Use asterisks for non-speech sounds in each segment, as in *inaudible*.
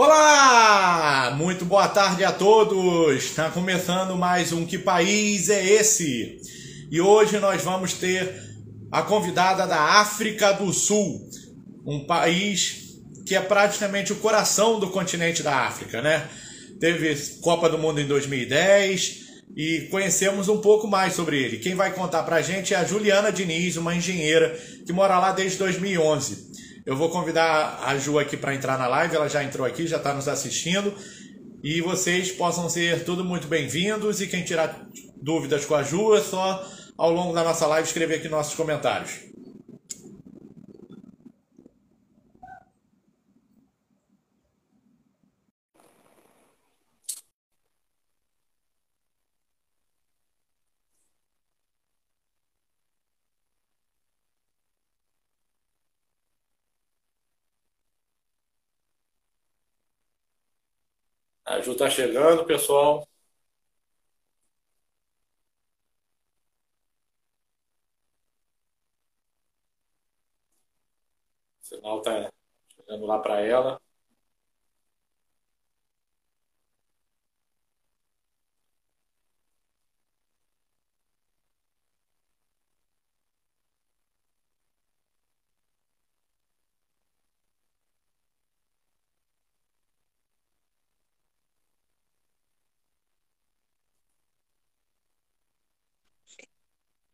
Olá! Muito boa tarde a todos! Está começando mais um Que País é Esse? E hoje nós vamos ter a convidada da África do Sul, um país que é praticamente o coração do continente da África, né? Teve Copa do Mundo em 2010 e conhecemos um pouco mais sobre ele. Quem vai contar pra gente é a Juliana Diniz, uma engenheira que mora lá desde 2011. Eu vou convidar a Ju aqui para entrar na live, ela já entrou aqui, já está nos assistindo. E vocês possam ser tudo muito bem-vindos. E quem tirar dúvidas com a Ju é só ao longo da nossa live escrever aqui nossos comentários. A Ju tá chegando, pessoal. O sinal tá chegando lá para ela.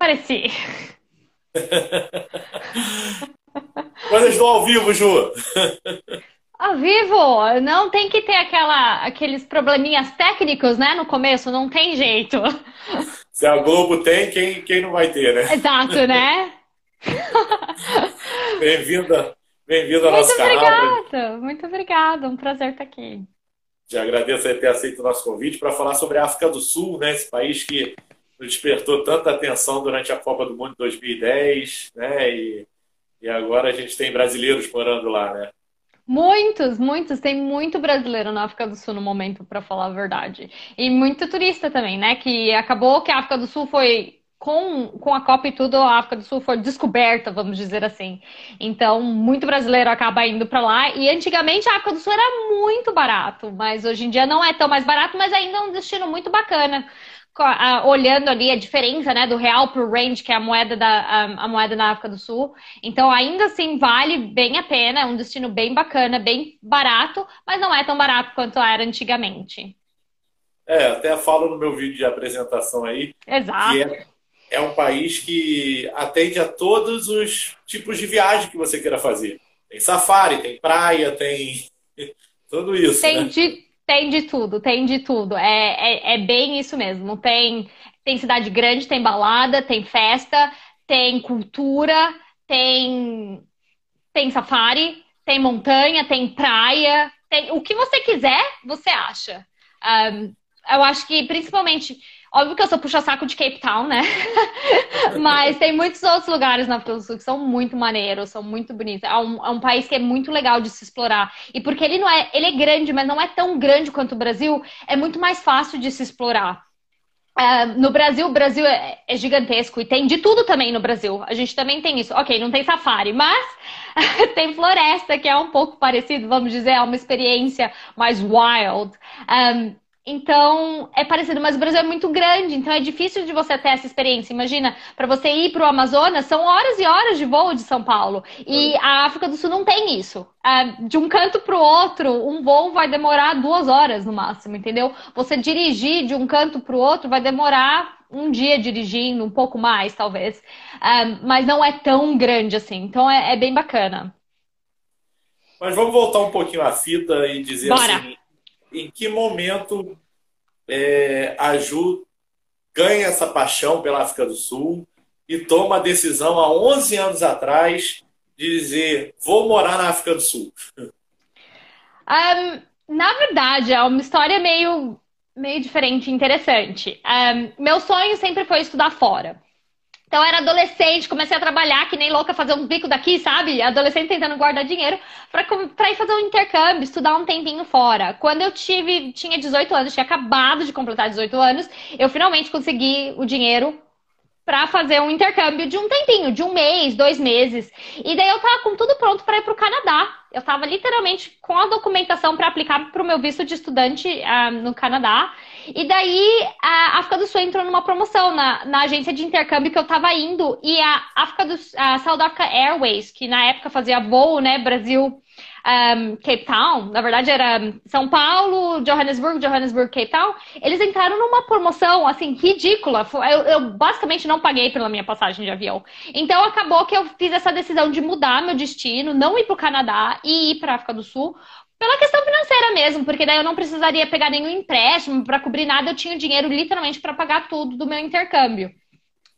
Pareci. *laughs* Estou ao vivo, Ju. Ao vivo, não tem que ter aquela, aqueles probleminhas técnicos, né? No começo, não tem jeito. Se a Globo tem, quem, quem não vai ter, né? Exato, né? *laughs* Bem-vinda, bem-vinda ao nosso canal. Muito obrigada, muito obrigada. Um prazer estar aqui. Te agradeço por ter aceito o nosso convite para falar sobre a África do Sul, né? Esse país que despertou tanta atenção durante a Copa do Mundo de 2010, né? E, e agora a gente tem brasileiros morando lá, né? Muitos, muitos. Tem muito brasileiro na África do Sul no momento, para falar a verdade. E muito turista também, né? Que acabou que a África do Sul foi. Com, com a Copa e tudo, a África do Sul foi descoberta, vamos dizer assim. Então, muito brasileiro acaba indo para lá. E antigamente a África do Sul era muito barato, mas hoje em dia não é tão mais barato, mas ainda é um destino muito bacana olhando ali a diferença né, do real para o range, que é a moeda, da, a, a, moeda na África do Sul. Então, ainda assim, vale bem a pena, é um destino bem bacana, bem barato, mas não é tão barato quanto era antigamente. É, até falo no meu vídeo de apresentação aí. Exato. Que é, é um país que atende a todos os tipos de viagem que você queira fazer. Tem safari, tem praia, tem *laughs* tudo isso. Tem né? de tem de tudo, tem de tudo. É, é, é bem isso mesmo. Tem, tem cidade grande, tem balada, tem festa, tem cultura, tem, tem safari, tem montanha, tem praia, tem o que você quiser, você acha. Um, eu acho que principalmente Óbvio que eu sou puxa-saco de Cape Town, né? *laughs* Mas tem muitos outros lugares na África do Sul que são muito maneiros, são muito bonitos. É um, é um, país que é muito legal de se explorar. E porque ele não é, ele é grande, mas não é tão grande quanto o Brasil, é muito mais fácil de se explorar. Uh, no Brasil, o Brasil é, é, gigantesco e tem de tudo também no Brasil. A gente também tem isso. Ok, não tem safari, mas *laughs* tem floresta, que é um pouco parecido, vamos dizer, é uma experiência mais wild. Um, então, é parecido, mas o Brasil é muito grande, então é difícil de você ter essa experiência. Imagina, para você ir para o Amazonas, são horas e horas de voo de São Paulo. E a África do Sul não tem isso. De um canto para o outro, um voo vai demorar duas horas no máximo, entendeu? Você dirigir de um canto para o outro vai demorar um dia dirigindo, um pouco mais, talvez. Mas não é tão grande assim. Então, é, é bem bacana. Mas vamos voltar um pouquinho à fita e dizer Bora. assim em que momento é, a Ju ganha essa paixão pela África do Sul e toma a decisão há 11 anos atrás de dizer vou morar na África do Sul? *laughs* Um, na verdade, é uma história meio, meio diferente interessante. Um, meu sonho sempre foi estudar fora. Então, eu era adolescente, comecei a trabalhar que nem louca, fazer um bico daqui, sabe? Adolescente tentando guardar dinheiro para ir fazer um intercâmbio, estudar um tempinho fora. Quando eu tive, tinha 18 anos, tinha acabado de completar 18 anos, eu finalmente consegui o dinheiro para fazer um intercâmbio de um tempinho, de um mês, dois meses. E daí eu tava com tudo pronto para ir pro Canadá. eu estava literalmente com a documentação para aplicar para o meu visto de estudante uh, no Canadá. E daí a África do Sul entrou numa promoção na, na agência de intercâmbio que eu estava indo. E a África do a South Africa Airways, que na época fazia voo, né, Brasil, um, Cape Town, na verdade era São Paulo, Johannesburg, Johannesburg, Cape Town, eles entraram numa promoção, assim, ridícula. Eu, eu basicamente não paguei pela minha passagem de avião. Então acabou que eu fiz essa decisão de mudar meu destino, não ir para o Canadá e ir para a África do Sul, pela questão financeira mesmo, porque daí eu não precisaria pegar nenhum empréstimo para cobrir nada, eu tinha dinheiro literalmente para pagar tudo do meu intercâmbio.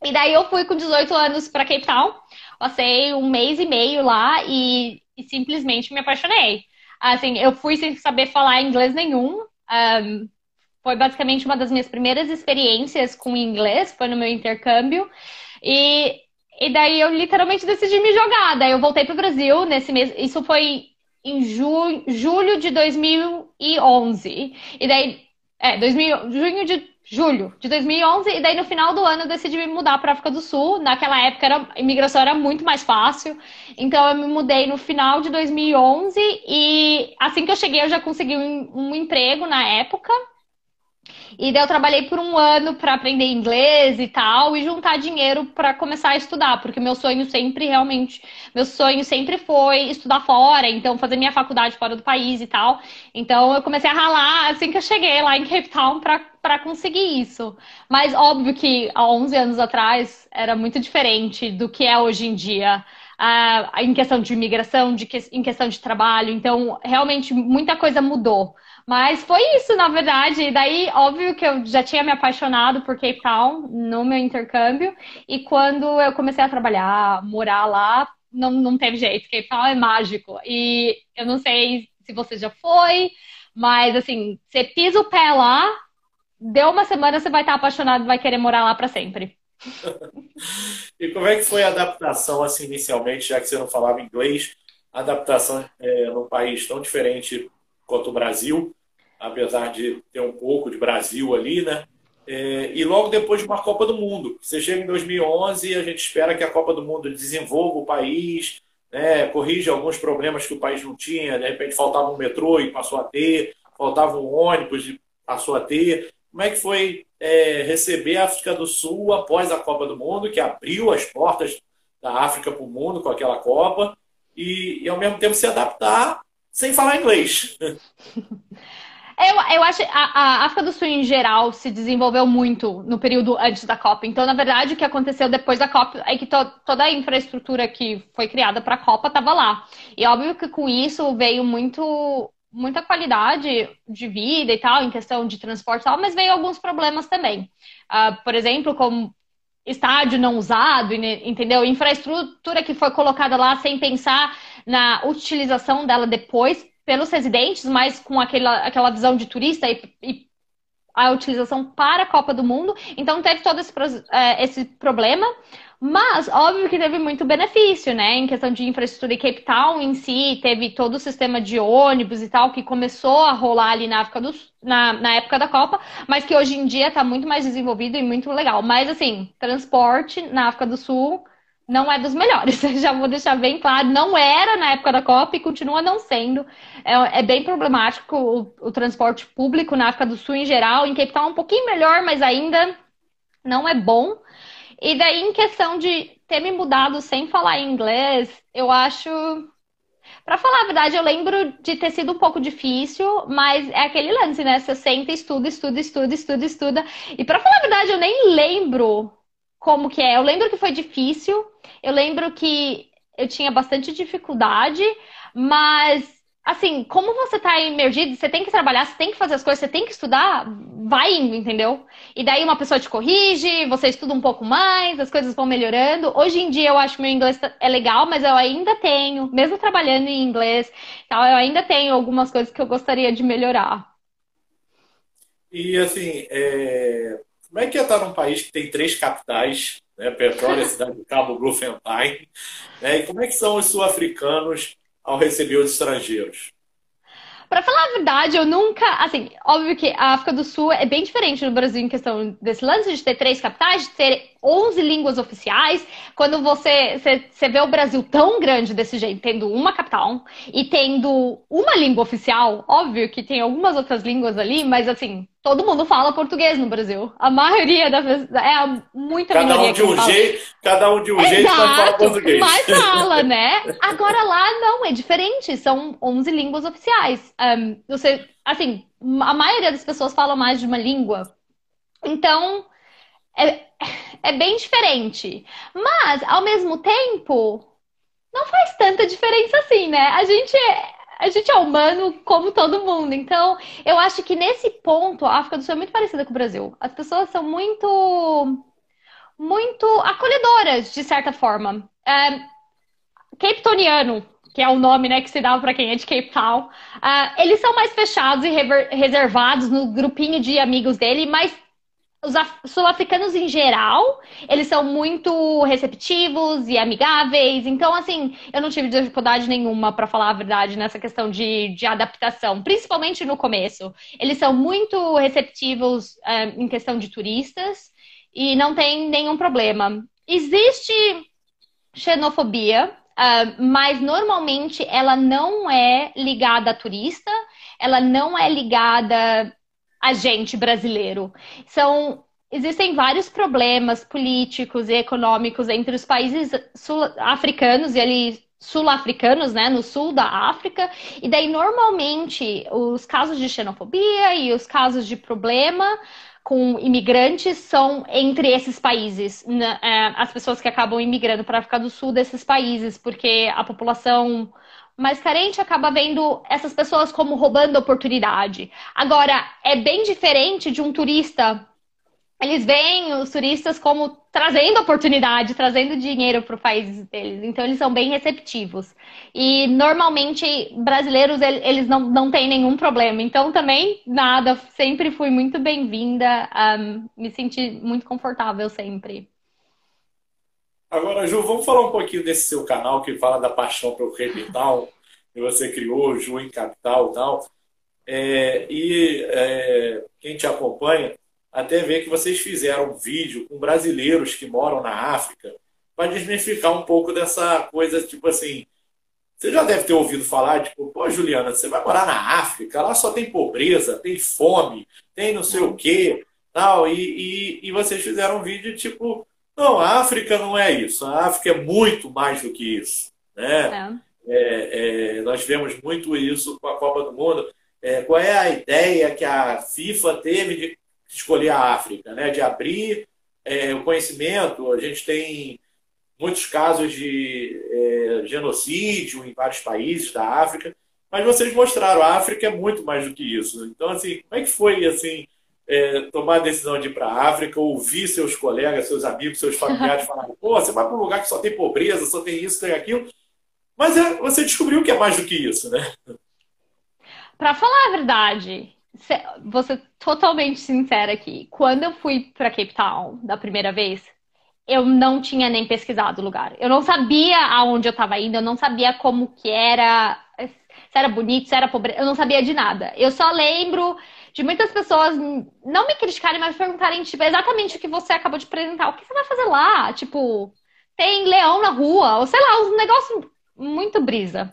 E daí eu fui com 18 anos para Cape Town, passei um mês e meio lá e e simplesmente me apaixonei. Assim, eu fui sem saber falar inglês nenhum. Um, foi basicamente uma das minhas primeiras experiências com inglês, foi no meu intercâmbio. E, e daí eu literalmente decidi me jogar. Daí eu voltei para o Brasil nesse mês. Isso foi em ju, julho de 2011. E daí, é, 2000, junho de julho de 2011, e daí no final do ano eu decidi me mudar para África do Sul. Naquela época era, a imigração era muito mais fácil, então eu me mudei no final de 2011 e assim que eu cheguei eu já consegui um, um emprego na época. E daí eu trabalhei por um ano para aprender inglês e tal, e juntar dinheiro para começar a estudar, porque meu sonho sempre realmente, meu sonho sempre foi estudar fora, então fazer minha faculdade fora do país e tal. Então eu comecei a ralar assim que eu cheguei lá em Cape Town para conseguir isso. Mas óbvio que há 11 anos atrás era muito diferente do que é hoje em dia. Uh, em questão de imigração, de que, em questão de trabalho, então realmente muita coisa mudou. Mas foi isso, na verdade. E daí, óbvio que eu já tinha me apaixonado por Cape Town no meu intercâmbio. E quando eu comecei a trabalhar, morar lá, não, não teve jeito. Cape Town é mágico. E eu não sei se você já foi, mas assim, você pisa o pé lá, deu uma semana, você vai estar apaixonado e vai querer morar lá para sempre. *laughs* e como é que foi a adaptação, assim, inicialmente, já que você não falava inglês, a adaptação é, num país tão diferente quanto o Brasil? Apesar de ter um pouco de Brasil ali, né? É, e logo depois de uma Copa do Mundo. Você chega em 2011 e a gente espera que a Copa do Mundo desenvolva o país, né, corrija alguns problemas que o país não tinha. De repente faltava um metrô e passou a ter, faltava um ônibus e passou a ter. Como é que foi é, receber a África do Sul após a Copa do Mundo, que abriu as portas da África para o mundo com aquela Copa, e, e ao mesmo tempo se adaptar sem falar inglês? *laughs* Eu, eu acho que a, a, África do Sul, em geral, se desenvolveu muito no período antes da Copa. Então, na verdade, o que aconteceu depois da Copa é que to, toda a infraestrutura que foi criada para a Copa estava lá. E óbvio que com isso veio muito, muita qualidade de vida e tal, em questão de transporte e tal, mas veio alguns problemas também. Uh, por exemplo, como estádio não usado, entendeu? Infraestrutura que foi colocada lá sem pensar na utilização dela depois pelos residentes, mas com aquela, aquela visão de turista e, e a utilização para a Copa do Mundo. Então teve todo esse, é, esse problema. Mas, óbvio que teve muito benefício, né? Em questão de infraestrutura e Cape Town em si, teve todo o sistema de ônibus e tal, que começou a rolar ali na, África do, na, na época da Copa, mas que hoje em dia está muito mais desenvolvido e muito legal. Mas, assim, transporte na África do Sul não é dos melhores. *laughs* Já vou deixar bem claro, não era na época da Copa e continua não sendo. É, é bem problemático o, o, transporte público na África do Sul em geral. Em Cape Town um pouquinho melhor, mas ainda não é bom. E daí, em questão de ter me mudado sem falar inglês, eu acho. Para falar a verdade, eu lembro de ter sido um pouco difícil, mas é aquele lance, né? Você senta, estuda, estuda, estuda, estuda, estuda. E para falar a verdade, eu nem lembro como que é. Eu lembro que foi difícil, eu lembro que eu tinha bastante dificuldade, mas assim, como você tá emergido, você tem que trabalhar, você tem que fazer as coisas, você tem que estudar, vai indo, entendeu? E daí uma pessoa te corrige, você estuda um pouco mais, as coisas vão melhorando. Hoje em dia eu acho que meu inglês tá, é legal, mas eu ainda tenho, mesmo trabalhando em inglês, tal, eu ainda tenho algumas coisas que eu gostaria de melhorar. E assim, é... como é que é estar num país que tem três capitais, né? Petróleo, cidade de Cabo Bloemfontein, né? E como é que são os sul-africanos ao receber os estrangeiros? Para falar a verdade, eu nunca. Assim, óbvio que a África do Sul é bem diferente do Brasil em questão desse lance de ter três capitais, de ter 11 línguas oficiais. Quando você, você, você vê o Brasil tão grande desse jeito, tendo uma capital e tendo uma língua oficial, óbvio que tem algumas outras línguas ali, mas assim, todo mundo fala português no Brasil. A maioria das pessoas. É muita cada um de um fala. jeito, Cada um de um jeito, mas fala Exato, português. mas fala, *laughs* né? Agora lá não, é diferente. São 11 línguas oficiais. Um, você, assim, a maioria das pessoas fala mais de uma língua. Então, é, é bem diferente. Mas, ao mesmo tempo, não faz tanta diferença assim, né? A gente é, a gente é humano como todo mundo. Então, eu acho que nesse ponto, a África do Sul é muito parecida com o Brasil. As pessoas são muito, muito acolhedoras, de certa forma. É, Cape Towniano, que é o nome né, que se dá para quem é de Cape Town, uh, eles são mais fechados e reservados no grupinho de amigos dele, mas os sul-africanos em geral, eles são muito receptivos e amigáveis. Então, assim, eu não tive dificuldade nenhuma, para falar a verdade, nessa questão de, de adaptação, principalmente no começo. Eles são muito receptivos uh, em questão de turistas e não tem nenhum problema. Existe xenofobia, uh, mas normalmente ela não é ligada a turista, ela não é ligada agente brasileiro. São existem vários problemas políticos e econômicos entre os países sul-africanos e ali sul-africanos, né, no sul da África, e daí normalmente os casos de xenofobia e os casos de problema com imigrantes são entre esses países, né, é, as pessoas que acabam imigrando para a África do Sul desses países, porque a população mais carente acaba vendo essas pessoas como roubando oportunidade. Agora, é bem diferente de um turista. Eles veem os turistas como trazendo oportunidade, trazendo dinheiro para o país deles. Então, eles são bem receptivos. E, normalmente, brasileiros, eles não, não têm nenhum problema. Então, também, nada. Sempre fui muito bem-vinda. Um, me senti muito confortável sempre. Agora, Ju, vamos falar um pouquinho desse seu canal que fala da paixão pelo Cape Town, que você criou, Ju em Capital e tal. É, e é, quem te acompanha até vê que vocês fizeram um vídeo com brasileiros que moram na África para desmistificar um pouco dessa coisa, tipo assim, você já deve ter ouvido falar, tipo, pô, Juliana, você vai morar na África, lá só tem pobreza, tem fome, tem não sei o quê, tal, e, e, e vocês fizeram um vídeo tipo, não, a África não é isso. A África é muito mais do que isso. Né? É. É, é, nós vemos muito isso com a Copa do Mundo. É, qual é a ideia que a FIFA teve de escolher a África? Né? De abrir é, o conhecimento. A gente tem muitos casos de é, genocídio em vários países da África. Mas vocês mostraram, a África é muito mais do que isso. Então, assim, como é que foi assim? É, tomar a decisão de ir para a África, ouvir seus colegas, seus amigos, seus familiares *laughs* falarem, pô, você vai para um lugar que só tem pobreza, só tem isso, tem aquilo. Mas é, você descobriu que é mais do que isso, né? Para falar a verdade, vou ser totalmente sincera aqui. Quando eu fui para Cape Town da primeira vez, eu não tinha nem pesquisado o lugar. Eu não sabia aonde eu estava indo, eu não sabia como que era, se era bonito, se era pobreza, eu não sabia de nada. Eu só lembro de muitas pessoas não me criticarem, mas perguntarem, tipo, exatamente o que você acabou de apresentar. O que você vai fazer lá? Tipo, tem leão na rua, ou sei lá, um negócio muito brisa.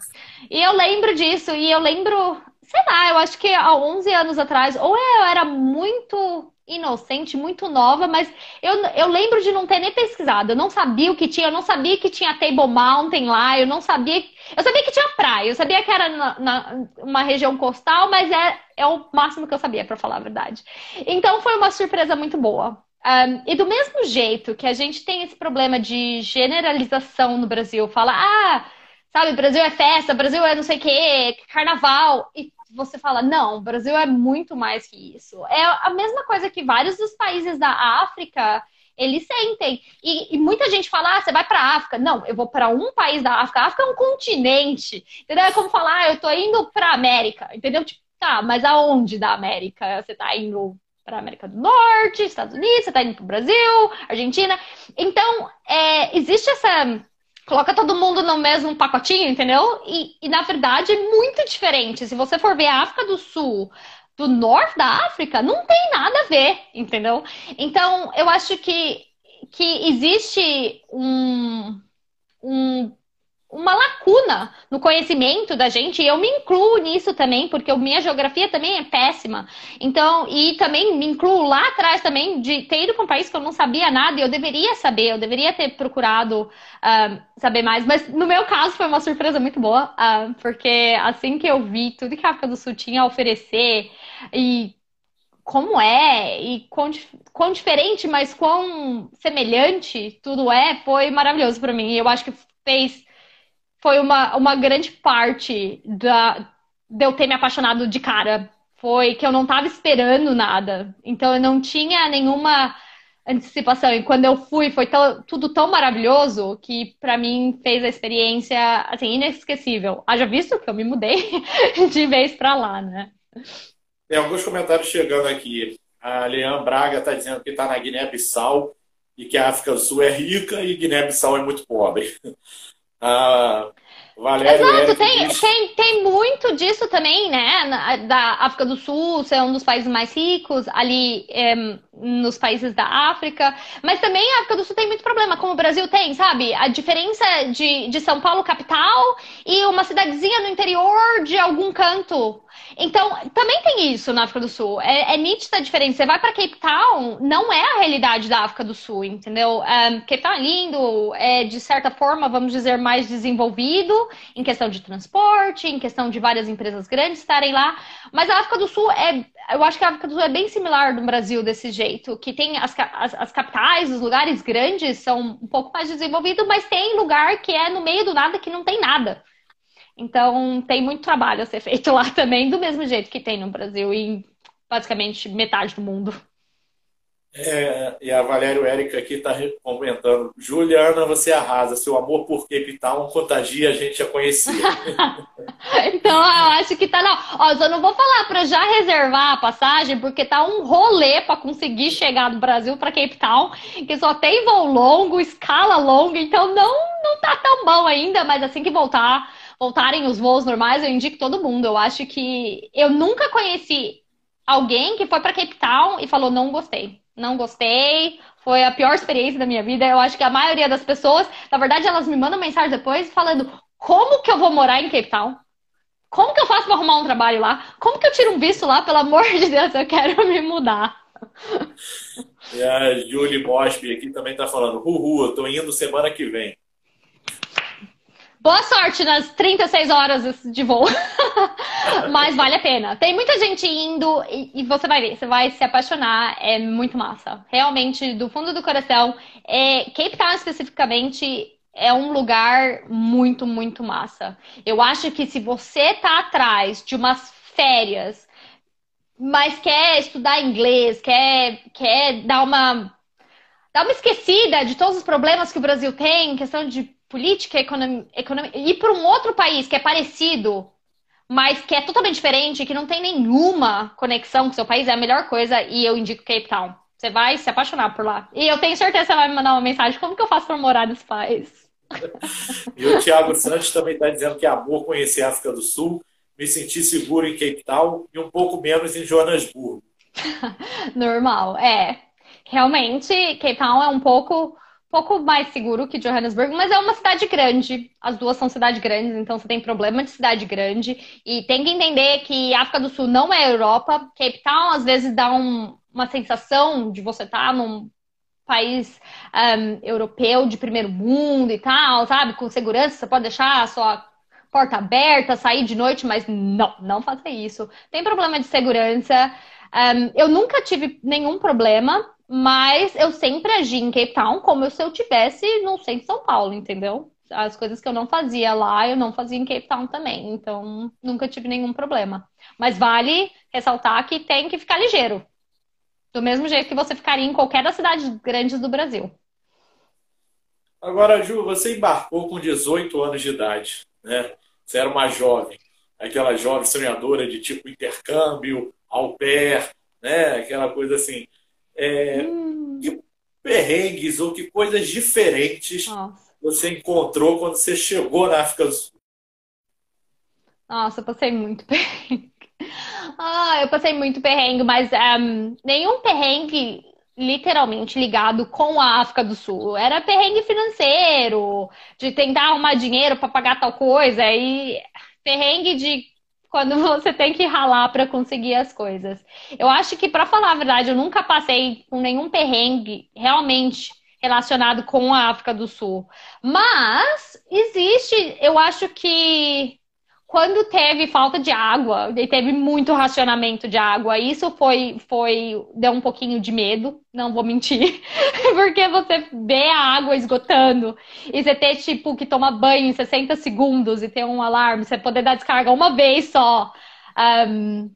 E eu lembro disso, e eu lembro, sei lá, eu acho que há 11 anos atrás, ou eu era muito inocente, muito nova, mas eu, eu lembro de não ter nem pesquisado. Eu não sabia o que tinha, eu não sabia que tinha Table Mountain lá, eu não sabia. Eu sabia que tinha praia, eu sabia que era na, na uma região costal, mas é, é o máximo que eu sabia, para falar a verdade. Então foi uma surpresa muito boa. Um, e do mesmo jeito que a gente tem esse problema de generalização no Brasil, fala, ah, sabe, Brasil é festa, Brasil é não sei o quê, carnaval. E você fala, não, Brasil é muito mais que isso. É a mesma coisa que vários dos países da África eles sentem. E, e muita gente fala, ah, você vai para África. Não, eu vou para um país da África. A África é um continente. Entendeu? É como falar, ah, eu tô indo para América. Entendeu? Tipo, tá, mas aonde da América? Você tá indo para América do Norte, Estados Unidos, você tá indo para Brasil, Argentina. Então, é, existe essa coloca todo mundo no mesmo pacotinho, entendeu? E, e, na verdade é muito diferente. Se você for ver a África do Sul, do norte da África, não tem nada a ver, entendeu? Então, eu acho que, que existe um, um uma lacuna no conhecimento da gente, e eu me incluo nisso também, porque minha geografia também é péssima. Então, e também me incluo lá atrás também de ter ido para um país que eu não sabia nada e eu deveria saber, eu deveria ter procurado uh, saber mais. Mas no meu caso foi uma surpresa muito boa, uh, porque assim que eu vi tudo que a África do Sul tinha a oferecer e como é e quão, quão diferente, mas quão semelhante tudo é, foi maravilhoso para mim. E eu acho que fez foi uma, uma grande parte da, de eu ter me apaixonado de cara. Foi que eu não estava esperando nada. Então eu não tinha nenhuma antecipação. E quando eu fui, foi tão, tudo tão maravilhoso que para mim fez a experiência assim inesquecível. Haja visto que eu me mudei *laughs* de vez para lá, né? Tem alguns comentários chegando aqui. A Leão Braga está dizendo que está na Guiné-Bissau e que a África do Sul é rica e Guiné-Bissau é muito pobre. Ah, Valério Exato, tem, tem, tem muito disso também, né? Da África do Sul ser um dos países mais ricos, ali é, nos países da África. Mas também a África do Sul tem muito problema, como o Brasil tem, sabe? A diferença de, de São Paulo capital e uma cidadezinha no interior de algum canto então, também tem isso na África do Sul. É, é nítida a diferença. Você vai para Cape Town, não é a realidade da África do Sul, entendeu? Um, Cape Town é lindo, é de certa forma, vamos dizer, mais desenvolvido em questão de transporte, em questão de várias empresas grandes estarem lá. Mas a África do Sul é. Eu acho que a África do Sul é bem similar do Brasil desse jeito, que tem as, as, as capitais, os lugares grandes são um pouco mais desenvolvidos, mas tem lugar que é no meio do nada que não tem nada. Então, tem muito trabalho a ser feito lá *laughs* também, do mesmo jeito que tem no Brasil e em basicamente metade do mundo. É, e a Valério Érica aqui está comentando: Juliana, você arrasa. Seu amor por Cape Town contagia, a gente já conhecia. *laughs* então, eu acho que tá. Não. Ó, só não vou falar para já reservar a passagem, porque tá um rolê para conseguir chegar do Brasil para Cape Town, que só tem voo longo, escala longa, então não, não tá tão bom ainda, mas assim que voltar voltarem os voos normais, eu indico todo mundo. Eu acho que eu nunca conheci alguém que foi para Cape Town e falou não gostei. Não gostei, foi a pior experiência da minha vida. Eu acho que a maioria das pessoas, na verdade, elas me mandam mensagem depois falando: "Como que eu vou morar em Cape Town? Como que eu faço para arrumar um trabalho lá? Como que eu tiro um visto lá? Pelo amor de Deus, eu quero me mudar." E a Julie Mosby aqui também está falando: "Uhul, eu tô indo semana que vem." Boa sorte nas 36 horas de voo. *laughs* Mas vale a pena. Tem muita gente indo e, você vai ver, você vai se apaixonar. É muito massa. Realmente, do fundo do coração, é, Cape Town especificamente é um lugar muito, muito massa. Eu acho que se você tá atrás de umas férias, mas quer estudar inglês, quer, quer dar uma dar uma esquecida de todos os problemas que o Brasil tem, questão de política, economia, economia ir para um outro país que é parecido, mas que é totalmente diferente, que não tem nenhuma conexão com o seu país, é a melhor coisa e eu indico Cape Town. Você vai se apaixonar por lá. E eu tenho certeza que você vai me mandar uma mensagem: como que eu faço para morar nesse país? *laughs* e o Thiago Santos também está dizendo que é amor conhecer a África do Sul, me sentir seguro em Cape Town e um pouco menos em Joanesburgo. *laughs* Normal, é. Realmente, Cape Town é um pouco pouco mais seguro que Johannesburg, mas é uma cidade grande. As duas são cidades grandes, então você tem problema de cidade grande. E tem que entender que África do Sul não é Europa. Cape Town às vezes dá um, uma sensação de você estar tá num país um, europeu de primeiro mundo e tal, sabe? Com segurança, você pode deixar a sua porta aberta, sair de noite, mas não, não faça isso. Tem problema de segurança. Um, eu nunca tive nenhum problema mas eu sempre agi em Cape Town como se eu tivesse no centro de São Paulo, entendeu? As coisas que eu não fazia lá, eu não fazia em Cape Town também. Então, nunca tive nenhum problema. Mas vale ressaltar que tem que ficar ligeiro. Do mesmo jeito que você ficaria em qualquer das cidades grandes do Brasil. Agora, Ju, você embarcou com 18 anos de idade, né? Você era uma jovem, aquela jovem sonhadora de tipo intercâmbio, au pair, né? Aquela coisa assim. É, hum. Que perrengues ou que coisas diferentes você encontrou quando você chegou na África do Sul? Nossa, eu passei muito *laughs* perrengue. Ah, eu passei muito perrengue, mas um, nenhum perrengue literalmente ligado com a África do Sul. Era perrengue financeiro, de tentar arrumar dinheiro para pagar tal coisa, e perrengue de quando *laughs* você tem que ralar para conseguir as coisas. Eu acho que, para falar a verdade, eu nunca passei com nenhum perrengue realmente relacionado com a África do Sul. Mas existe, eu acho que quando teve falta de água, e teve muito racionamento de água, isso foi, foi, deu um pouquinho de medo, não vou mentir, *laughs* porque você vê a água esgotando e você ter, tipo, que tomar banho em 60 segundos e ter um alarme, você poder dar descarga uma vez só. Um,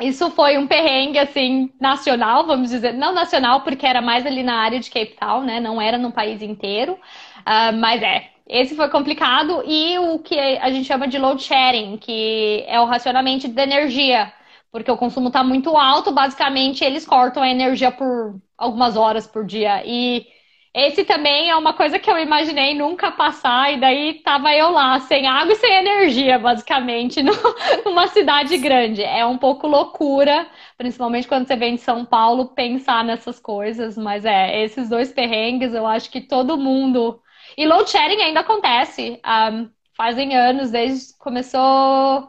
isso foi um perrengue, assim, nacional, vamos dizer, não nacional, porque era mais ali na área de Cape Town, né, não era no país inteiro, uh, mas é, esse foi complicado. E o que a gente chama de load sharing, que é o racionamento de energia. Porque o consumo está muito alto, basicamente eles cortam a energia por algumas horas por dia. E esse também é uma coisa que eu imaginei nunca passar, e daí tava eu lá, sem água e sem energia, basicamente, *laughs* numa cidade grande. É um pouco loucura, principalmente quando você vem de São Paulo, pensar nessas coisas, mas é, esses dois perrengues, eu acho que todo mundo e load sharing ainda acontece. Um, fazem anos, desde começou.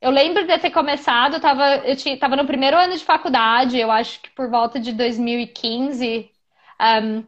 Eu lembro de ter começado, eu tava, eu tinha, tava no primeiro ano de faculdade, eu acho que por volta de 2015 um,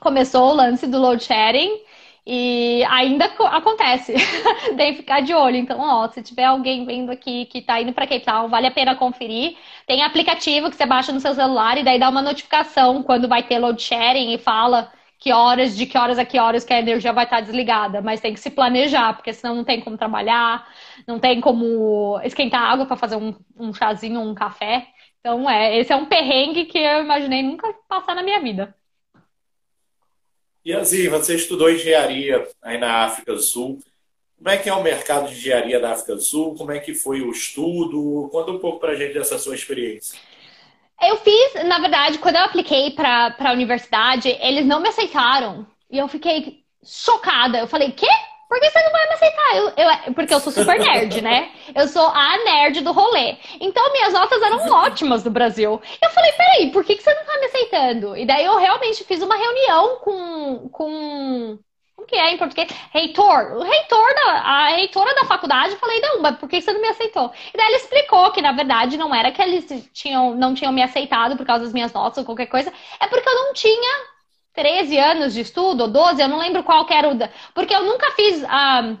começou o lance do load sharing. E ainda acontece. *laughs* Tem que ficar de olho. Então, ó, se tiver alguém vendo aqui que tá indo para Cape Town, vale a pena conferir. Tem aplicativo que você baixa no seu celular e daí dá uma notificação quando vai ter load sharing e fala que horas, de que horas a que horas que a energia vai estar desligada, mas tem que se planejar, porque senão não tem como trabalhar, não tem como esquentar água para fazer um, um chazinho, um café. Então, é, esse é um perrengue que eu imaginei nunca passar na minha vida. E Azir, você estudou engenharia aí na África do Sul. Como é que é o mercado de engenharia da África do Sul? Como é que foi o estudo? Conta um pouco para a gente dessa sua experiência. Eu fiz, na verdade, quando eu apliquei para a universidade, eles não me aceitaram. E eu fiquei chocada. Eu falei, quê? Por que você não vai me aceitar? Eu, eu, porque eu sou super nerd, né? Eu sou a nerd do rolê. Então, minhas notas eram ótimas do Brasil. Eu falei, peraí, por que, que você não tá me aceitando? E daí eu realmente fiz uma reunião com, com como que é em português? Reitor. O reitor da, a reitora da faculdade, falei, não, mas por que você não me aceitou? E daí ele explicou que, na verdade, não era que eles tinham, não tinham me aceitado por causa das minhas notas ou qualquer coisa, é porque eu não tinha 13 anos de estudo, ou 12, eu não lembro qual era o. Porque eu nunca fiz a,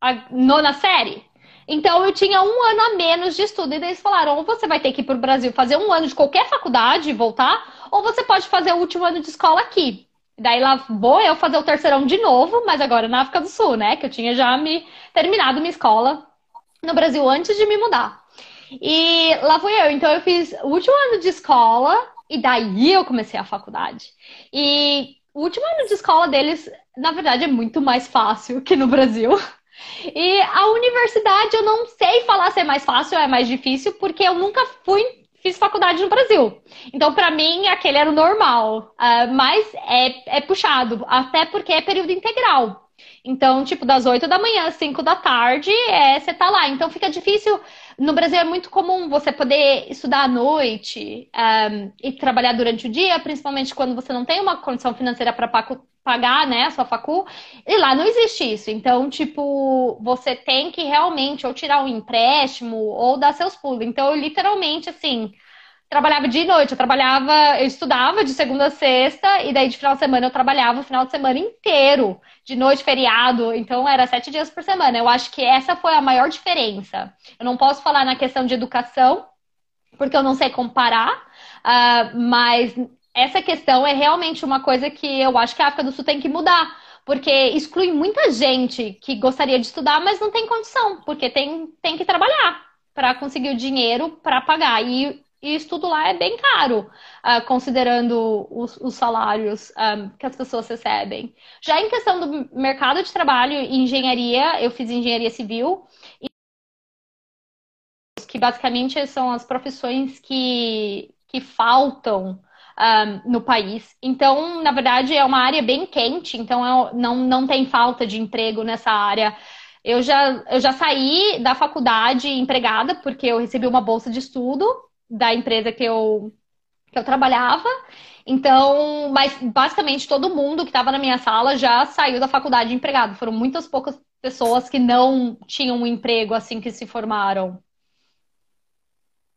a nona série. Então eu tinha um ano a menos de estudo. E daí eles falaram: ou você vai ter que ir para o Brasil fazer um ano de qualquer faculdade e voltar, ou você pode fazer o último ano de escola aqui. Daí lá vou eu fazer o terceirão de novo, mas agora na África do Sul, né? Que eu tinha já me terminado minha escola no Brasil antes de me mudar. E lá fui eu. Então eu fiz o último ano de escola e daí eu comecei a faculdade. E o último ano de escola deles, na verdade, é muito mais fácil que no Brasil. E a universidade eu não sei falar se é mais fácil ou é mais difícil, porque eu nunca fui fiz faculdade no Brasil. Então, para mim, aquele era o normal. Uh, mas é, é puxado, até porque é período integral. Então, tipo, das 8 da manhã às 5 da tarde, é, você tá lá. Então fica difícil. No Brasil é muito comum você poder estudar à noite um, ah, e trabalhar durante o dia, principalmente quando você não tem uma condição financeira para pagar, né, a sua facu. E lá não existe isso. Então, tipo, você tem que realmente ou tirar um empréstimo ou dar seus pulos. Então, eu literalmente, assim, trabalhava de noite, eu trabalhava, eu estudava de segunda a sexta, e daí de final de semana eu trabalhava o final de semana inteiro, de noite, feriado, então era sete dias por semana. Eu acho que essa foi a maior diferença. Eu não posso falar na questão de educação, porque eu não sei comparar, uh, mas essa questão é realmente uma coisa que eu acho que a África do Sul tem que mudar. Porque exclui muita gente que gostaria de estudar, mas não tem condição, porque tem, tem que trabalhar para conseguir o dinheiro para pagar. E, e estudo lá é bem caro, uh, considerando os, os salários um, ah, que as pessoas recebem. Já em questão do mercado de trabalho e engenharia, eu fiz engenharia civil. que basicamente são as profissões que, que faltam um, no país. Então, na verdade, é uma área bem quente, então é, não, não tem falta de emprego nessa área. Eu já, eu já saí da faculdade empregada, porque eu recebi uma bolsa de estudo da empresa que eu, que eu trabalhava. Então, mas basicamente todo mundo que estava na minha sala já saiu da faculdade empregado. Foram muitas poucas pessoas que não tinham um emprego assim que se formaram.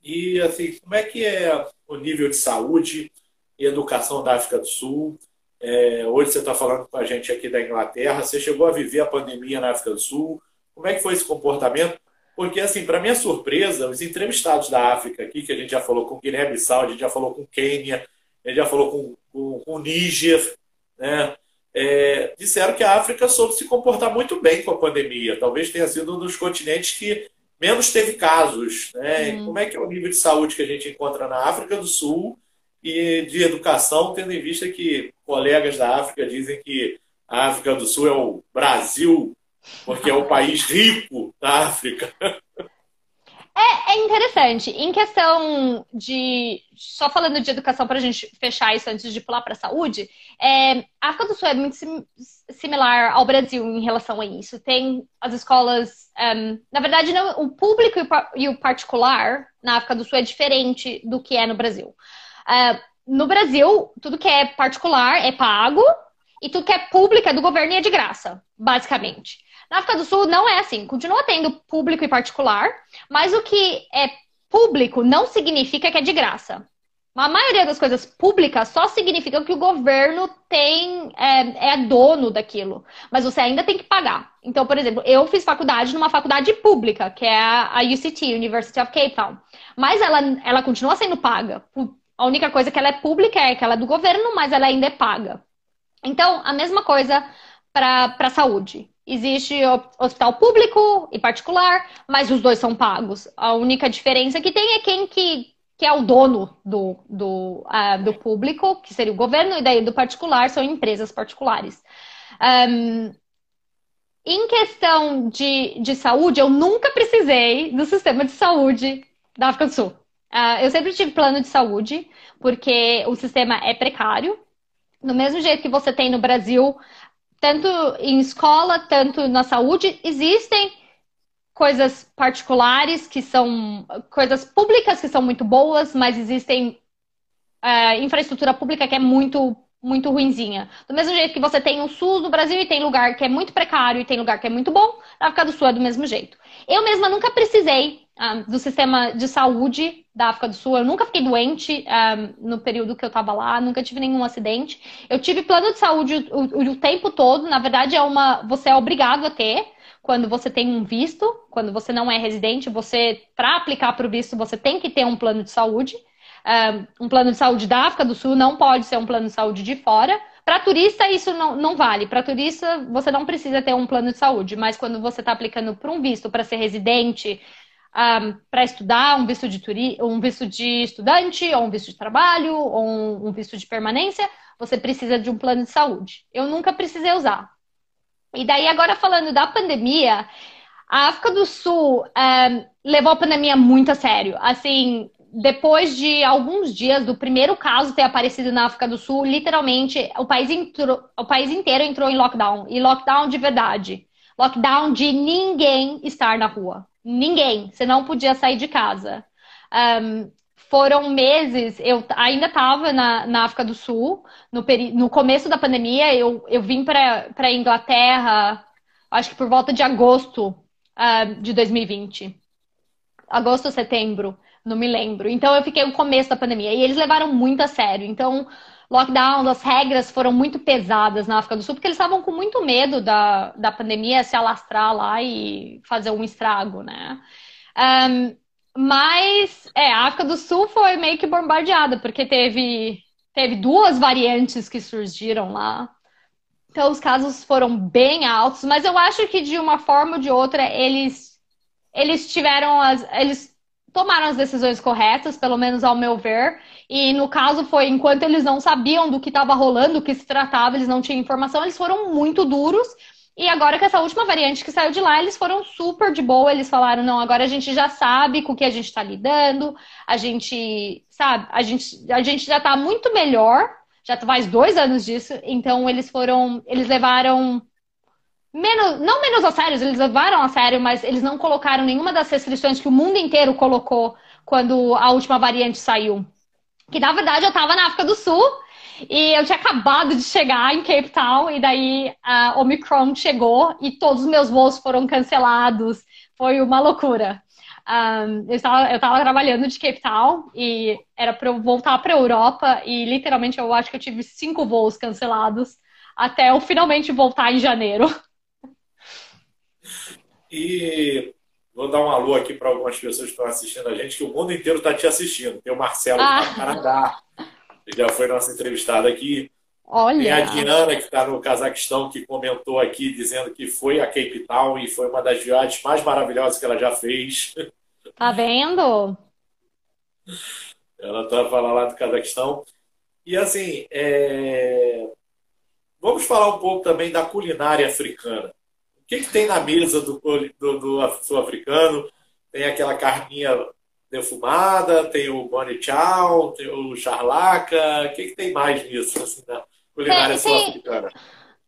E assim, como é que é o nível de saúde e educação da África do Sul? É, hoje você está falando com a gente aqui da Inglaterra. Você chegou a viver a pandemia na África do Sul? Como é que foi esse comportamento? Porque, assim, para minha surpresa, os entrevistados da África aqui, que a gente já falou com Guiné-Bissau, a gente já falou com Quênia, a gente já falou com, com, com Níger, né? É, disseram que a África soube se comportar muito bem com a pandemia. Talvez tenha sido um dos continentes que menos teve casos. Né? Uhum. Como é que é o nível de saúde que a gente encontra na África do Sul e de educação, tendo em vista que colegas da África dizem que a África do Sul é o Brasil, porque é o país rico da África. É, é, interessante. Em questão de. Só falando de educação, para a gente fechar isso antes de pular para a saúde, é, a África do Sul é muito sim, similar ao Brasil em relação a isso. Tem as escolas. Um, na verdade, não, o público e o particular na África do Sul é diferente do que é no Brasil. Uh, no Brasil, tudo que é particular é pago e tudo que é público é do governo e é de graça, basicamente. Na África do Sul não é assim. Continua tendo público e particular, mas o que é público não significa que é de graça. A maioria das coisas públicas só significa que o governo tem é, é, dono daquilo, mas você ainda tem que pagar. Então, por exemplo, eu fiz faculdade numa faculdade pública, que é a UCT, University of Cape Town, mas ela, ela continua sendo paga. A única coisa que ela é pública é que ela é do governo, mas ela ainda é paga. Então, a mesma coisa para a saúde. Existe hospital público e particular, mas os dois são pagos. A única diferença que tem é quem que, que é o dono do, do, uh, do público, que seria o governo, e daí do particular são empresas particulares. Um, em questão de, de saúde, eu nunca precisei do sistema de saúde da África do Sul. Uh, eu sempre tive plano de saúde, porque o sistema é precário. Do mesmo jeito que você tem no Brasil tanto em escola, tanto na saúde, existem coisas particulares que são coisas públicas que são muito boas, mas existem uh, infraestrutura pública que é muito muito ruinzinha. Do mesmo jeito que você tem o SUS no Brasil e tem lugar que é muito precário e tem lugar que é muito bom, na África do Sul é do mesmo jeito. Eu mesma nunca precisei um, do sistema de saúde da África do Sul. Eu nunca fiquei doente um, no período que eu estava lá, nunca tive nenhum acidente. Eu tive plano de saúde o, o, o, tempo todo. Na verdade, é uma, você é obrigado a ter quando você tem um visto, quando você não é residente, você para aplicar para o visto você tem que ter um plano de saúde. Um, um plano de saúde da África do Sul não pode ser um plano de saúde de fora. Para turista, isso não, não vale. Para turista, você não precisa ter um plano de saúde, mas quando você está aplicando para um visto para ser residente, um, para estudar, um visto, de turi um visto de estudante, ou um visto de trabalho, ou um, um visto de permanência, você precisa de um plano de saúde. Eu nunca precisei usar. E daí, agora falando da pandemia, a África do Sul levou a pandemia muito a sério. Assim, depois de alguns dias do primeiro caso ter aparecido na África do Sul, literalmente o país, entrou, o país inteiro entrou em lockdown. E lockdown de verdade. Lockdown de ninguém estar na rua. Ninguém. Você não podia sair de casa. Um, foram meses, eu ainda estava na, na, África do Sul, no, no começo da pandemia, eu, eu vim para a Inglaterra, acho que por volta de agosto uh, de 2020. Agosto, setembro, não me lembro. Então eu fiquei no começo da pandemia. E eles levaram muito a sério. Então, lockdown, as regras foram muito pesadas na África do Sul, porque eles estavam com muito medo da, da pandemia se alastrar lá e fazer um estrago, né? Um, mas, é, a África do Sul foi meio que bombardeada, porque teve, teve duas variantes que surgiram lá. Então, os casos foram bem altos, mas eu acho que de uma forma ou de outra eles, eles tiveram as. Eles tomaram as decisões corretas, pelo menos ao meu ver. E no caso foi enquanto eles não sabiam do que estava rolando, do que se tratava, eles não tinham informação, eles foram muito duros E agora com essa última variante que saiu de lá, eles foram super de boa. Eles falaram: não, agora a gente já sabe com o que a gente está lidando, a gente sabe, a gente, a gente já está muito melhor, já faz dois anos disso. Então eles foram, eles levaram menos, não menos a sério, eles levaram a sério, mas eles não colocaram nenhuma das restrições que o mundo inteiro colocou quando a última variante saiu. Que na verdade eu estava na África do Sul e eu tinha acabado de chegar em Cape Town e daí a Omicron chegou e todos os meus voos foram cancelados. Foi uma loucura. Um, eu, estava, eu estava trabalhando de Cape Town e era para eu voltar para a Europa e literalmente eu acho que eu tive cinco voos cancelados até eu finalmente voltar em janeiro. E vou dar um alô aqui para algumas pessoas que estão assistindo a gente, que o mundo inteiro está te assistindo. Tem o Marcelo ah. no Canadá, que já foi nossa entrevistada aqui. Olha. Tem a Diana, que está no Cazaquistão, que comentou aqui dizendo que foi a Cape Town e foi uma das viagens mais maravilhosas que ela já fez. Tá vendo? Ela está falando lá do Cazaquistão. E assim, é... vamos falar um pouco também da culinária africana que, que tem na mesa do, do, do sul-africano? Tem aquela carninha defumada, tem o bone chow, tem o charlaca. O que, que tem mais nisso, assim, na culinária sul-africana?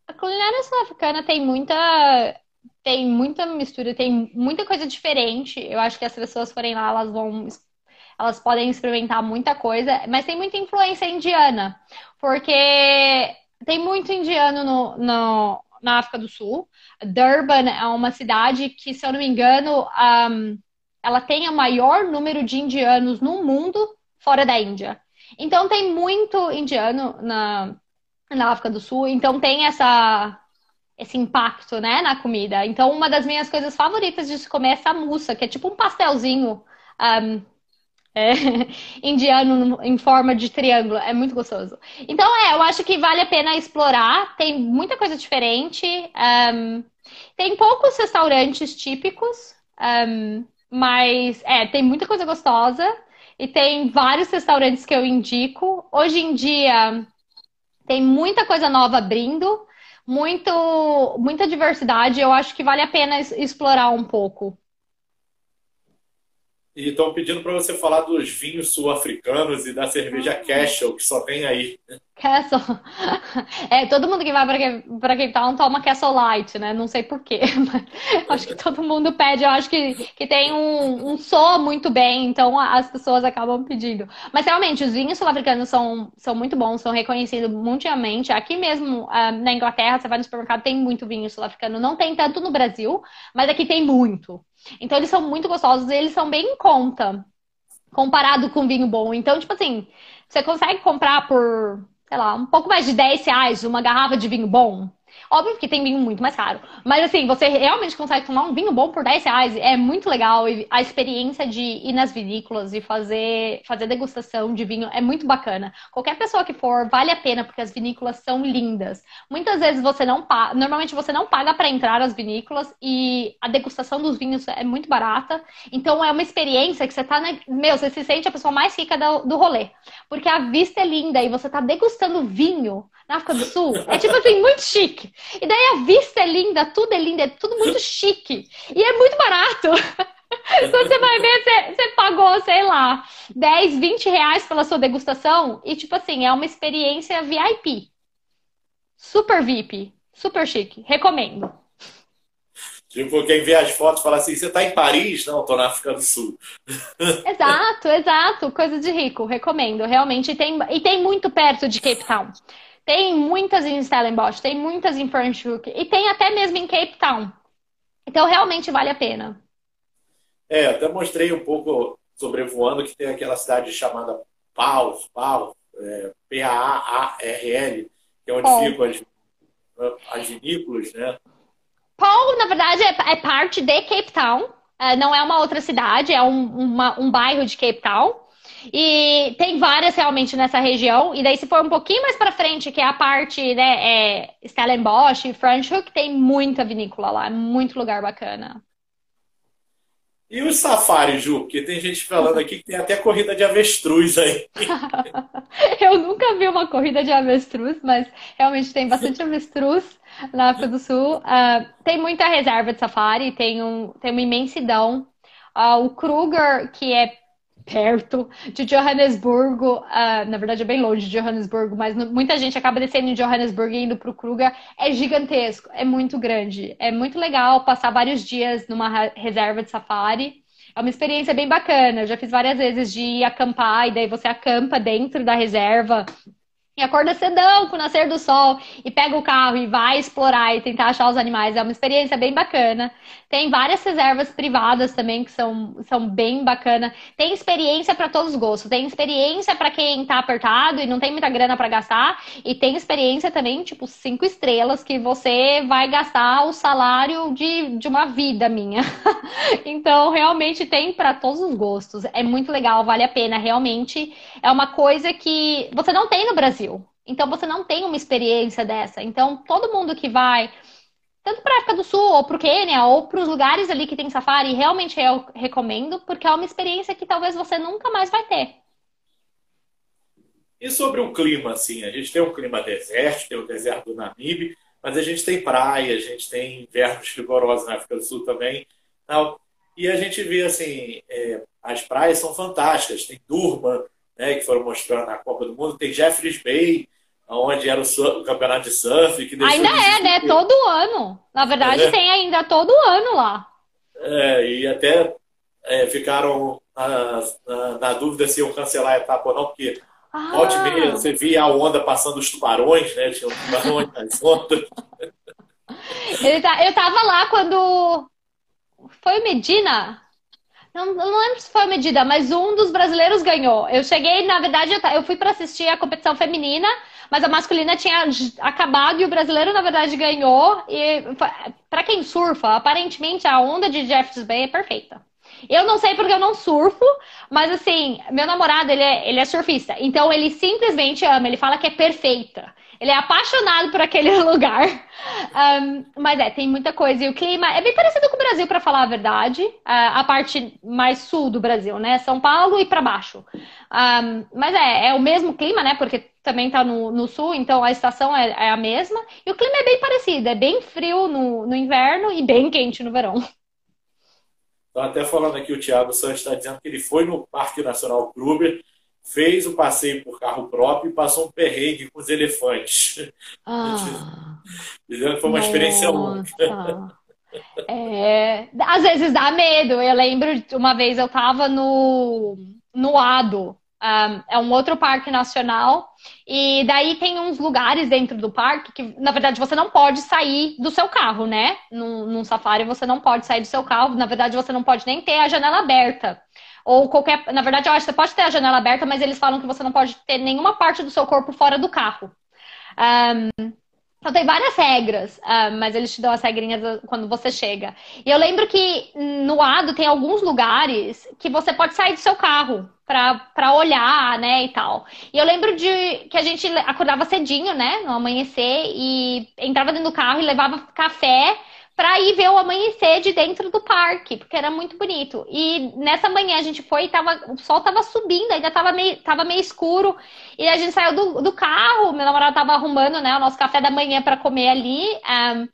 A culinária sul-africana tem muita tem muita mistura, tem muita coisa diferente. Eu acho que as pessoas forem lá, elas vão elas podem experimentar muita coisa, mas tem muita influência indiana, porque tem muito indiano no, no na África do Sul. Durban é uma cidade que, se eu não me engano, um, ela tem o maior número de indianos no mundo fora da Índia. Então tem muito indiano na, na África do Sul, então tem essa esse impacto, né, na comida. Então uma das minhas coisas favoritas de se comer é essa mussa, que é tipo um pastelzinho um, é, *laughs* indiano em forma de triângulo. É muito gostoso. Então, é, eu acho que vale a pena explorar. Tem muita coisa diferente. Um, tem poucos restaurantes típicos, um, mas é, tem muita coisa gostosa. E tem vários restaurantes que eu indico. Hoje em dia tem muita coisa nova abrindo, muito, muita diversidade. Eu acho que vale a pena explorar um pouco. E estão pedindo para você falar dos vinhos sul-africanos e da cerveja ah. Castle, que só tem aí. Castle. *laughs* É, todo mundo que vai para Cape Town toma Castle Light, né? Não sei porquê. *laughs* acho que todo mundo pede. Eu acho que, que tem um, um soa muito bem, então as pessoas acabam pedindo. Mas realmente, os vinhos sul-africanos são, são muito bons, são reconhecidos mundialmente. Aqui mesmo uh, na Inglaterra, você vai no supermercado, tem muito vinho sul-africano. Não tem tanto no Brasil, mas aqui tem muito. Então eles são muito gostosos e eles são bem em conta comparado com vinho bom. Então, tipo assim, você consegue comprar por, sei lá, um pouco mais de 10 reais uma garrafa de vinho bom. Óbvio que tem vinho muito mais caro. Mas assim, você realmente consegue tomar um vinho bom por 10 reais. É muito legal. E a experiência de ir nas vinícolas e fazer, fazer degustação de vinho é muito bacana. Qualquer pessoa que for, vale a pena, porque as vinícolas são lindas. Muitas vezes você não paga. Normalmente você não paga para entrar nas vinícolas e a degustação dos vinhos é muito barata. Então é uma experiência que você tá na. Meu, você se sente a pessoa mais rica do, do rolê. Porque a vista é linda e você tá degustando vinho na África do Sul. É tipo assim, muito chique. E daí a vista é linda, tudo é lindo, é tudo muito chique. E é muito barato. Quando *laughs* você vai ver, você, você, pagou, sei lá, 10, 20 reais pela sua degustação. E, tipo assim, é uma experiência VIP. Super VIP. Super chique. Recomendo. Tipo, quem vê as fotos fala assim: você tá em Paris? Não, tô na África do Sul. *laughs* Exato, exato. Coisa de rico. Recomendo. Realmente. E tem, e tem muito perto de Cape Town. Tem muitas em Stellenbosch, tem muitas em Franschhoek e tem até mesmo em Cape Town. Então realmente vale a pena. É, até mostrei um pouco sobrevoando que tem aquela cidade chamada Pau, Pau, é, P-A-A-R-L, que é onde oh. ficam as, as vinícolas, né? Paul, na verdade, é, é, parte de Cape Town. É, não é uma outra cidade, é um, uma, um bairro de Cape Town. E tem várias realmente nessa região. E daí, se for um pouquinho mais para frente, que é a parte, né, é Stellenbosch e Franschhoek, tem muita vinícola lá, é muito lugar bacana. E os safaris, Ju? Porque tem gente falando aqui que tem até corrida de avestruz aí. *laughs* Eu nunca vi uma corrida de avestruz, mas realmente tem bastante avestruz na África do Sul. Uh, tem muita reserva de safari, tem, um, tem uma imensidão. Uh, o Kruger, que é perto de Johannesburgo, uh, na verdade é bem longe de Johannesburgo, mas muita gente acaba descendo em Johannesburgo e indo para o Kruger. É gigantesco, é muito grande. É muito legal passar vários dias numa reserva de safari. É uma experiência bem bacana. Eu já fiz várias vezes de acampar e daí você acampa dentro da reserva e acorda cedão com o nascer do sol e pega o carro e vai explorar e tentar achar os animais. É uma experiência bem bacana. Tem várias reservas privadas também que são, são bem bacana. Tem experiência para todos os gostos. Tem experiência para quem tá apertado e não tem muita grana para gastar. E tem experiência também, tipo, cinco estrelas, que você vai gastar o salário de, de uma vida minha. *laughs* então, realmente tem para todos os gostos. É muito legal, vale a pena. Realmente é uma coisa que você não tem no Brasil. Então, você não tem uma experiência dessa. Então, todo mundo que vai tanto para a África do Sul, ou para o Quênia, ou para os lugares ali que tem safari, realmente eu recomendo, porque é uma experiência que talvez você nunca mais vai ter. E sobre o clima, assim, a gente tem um clima desértico, tem o deserto do Namibe, mas a gente tem praia, a gente tem invernos rigorosos na África do Sul também. Tal. E a gente vê, assim, é, as praias são fantásticas. Tem Durban, né, que foram mostrando na Copa do Mundo, tem Jeffreys Bay, onde era o, surf, o, campeonato de surf. Que ainda é, né? Todo ano. Na verdade, é. tem ainda todo ano lá. É, e até é, ficaram na, na, na, dúvida se iam cancelar a etapa ou não, porque ah. meia você via a onda passando os tubarões, né? Tinha tubarões nas ondas. Tá, eu tava lá quando. Foi o Medina? Não, não lembro se foi a medida, mas um dos brasileiros ganhou. Eu cheguei, na verdade, eu fui para assistir a competição feminina mas a masculina tinha acabado e o brasileiro, na verdade, ganhou. E para quem surfa, aparentemente a onda de Jeffers Bay é perfeita. Eu não sei porque eu não surfo, mas assim, meu namorado, ele é, ele é surfista. Então ele simplesmente ama, ele fala que é perfeita. Ele é apaixonado por aquele *laughs* lugar. Um, mas é, tem muita coisa. E o clima é bem parecido com o Brasil, para falar a verdade. Uh, a parte mais sul do Brasil, né? São Paulo e para baixo. Um, mas é, é o mesmo clima, né? Porque também está no, no, sul, então a estação é, é, a mesma. E o clima é bem parecido. É bem frio no, no inverno e bem quente no verão. Então, até falando aqui, o Thiago Santos está dizendo que ele foi no Parque Nacional Kruger fez o passeio por carro próprio e passou um perrengue com os elefantes. Ah, *laughs* Dizendo que foi uma nossa. experiência única. É, às vezes dá medo. Eu lembro uma vez eu estava no, no Ado, um, é um outro parque nacional, e daí tem uns lugares dentro do parque que, na verdade, você não pode sair do seu carro, né? Num, num safari você não pode sair do seu carro, na verdade, você não pode nem ter a janela aberta. Ou qualquer. Na verdade, eu acho que você pode ter a janela aberta, mas eles falam que você não pode ter nenhuma parte do seu corpo fora do carro. Um, então tem várias regras, uh, mas eles te dão as regrinhas quando você chega. E eu lembro que no Ado tem alguns lugares que você pode sair do seu carro para olhar, né, e tal. E eu lembro de que a gente acordava cedinho, né, no amanhecer e entrava dentro do carro e levava café para ir ver o amanhecer de dentro do parque, porque era muito bonito. E nessa manhã a gente foi tava, o sol tava subindo, ainda tava meio, tava meio escuro. E a gente saiu do, do carro, meu namorado tava arrumando né, o nosso café da manhã para comer ali. Um,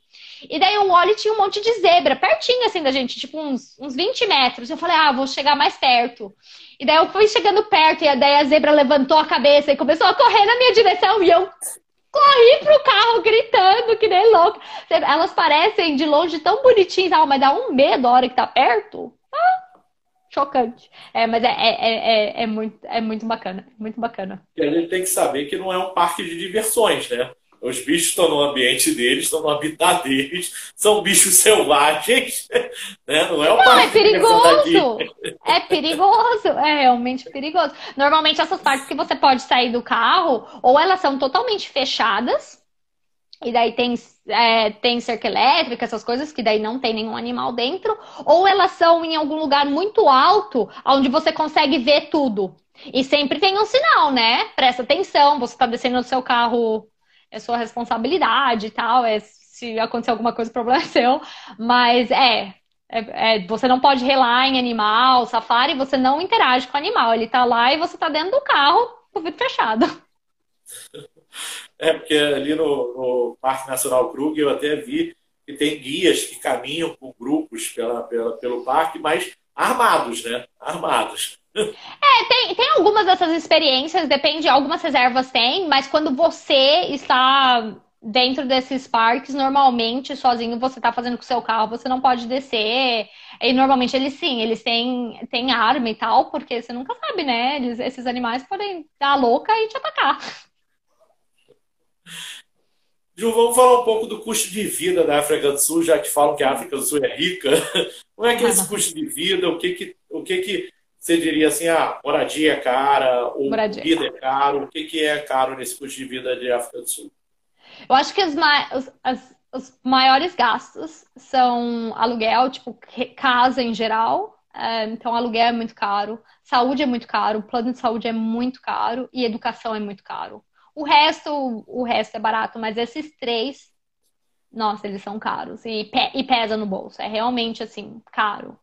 e daí eu olho e tinha um monte de zebra, pertinho assim da gente, tipo uns, uns 20 metros. Eu falei, ah, vou chegar mais perto. E daí eu fui chegando perto, e daí a zebra levantou a cabeça e começou a correr na minha direção. E eu corri pro carro gritando que nem louco. Elas parecem de longe tão bonitinhas, mas dá um medo a hora que tá perto. Ah, chocante. É, mas é, é, é, é, muito, é muito bacana. Muito bacana. E a gente tem que saber que não é um parque de diversões, né? Os bichos estão no ambiente deles, estão no habitat deles, são bichos selvagens, *laughs* né? Não é um Não, é perigoso! É perigoso, é realmente perigoso. Normalmente essas partes que você pode sair do carro, ou elas são totalmente fechadas, e daí tem, é, tem cerca elétrica, essas coisas, que daí não tem nenhum animal dentro, ou elas são em algum lugar muito alto, onde você consegue ver tudo. E sempre tem um sinal, né? Presta atenção, você está descendo no seu carro é sua responsabilidade e tal, é, se acontecer alguma coisa, o problema *laughs* é seu. Mas é, é, é, você não pode relar em animal, safari, você não interage com o animal. Ele tá lá e você tá dentro do carro Ficou muito fechado. *laughs* É, porque ali no, no, Parque Nacional Kruger eu até vi que tem guias que caminham com grupos pela, pela, pelo parque, mas armados, né? Armados. É, tem, tem algumas dessas experiências, depende, algumas reservas tem, mas quando você está dentro desses parques, normalmente, sozinho, você está fazendo com o seu carro, você não pode descer. E normalmente eles sim, eles têm, têm arma e tal, porque você nunca sabe, né? Eles, esses animais podem dar louca e te atacar. Ju, vamos falar um pouco do custo de vida da África do Sul, já que falam que a África do Sul é rica. Como é que é esse custo de vida? O que que, o que, que você diria assim, ah, moradia é cara, ou moradia. vida é caro? O que, que é caro nesse custo de vida de África do Sul? Eu acho que os, os, as, os maiores gastos são aluguel, tipo casa em geral. É, então, aluguel é muito caro, saúde é muito caro, plano de saúde é muito caro e educação é muito caro. O resto, o resto é barato, mas esses três, nossa, eles são caros e, pe e pesa no bolso. É realmente assim, caro.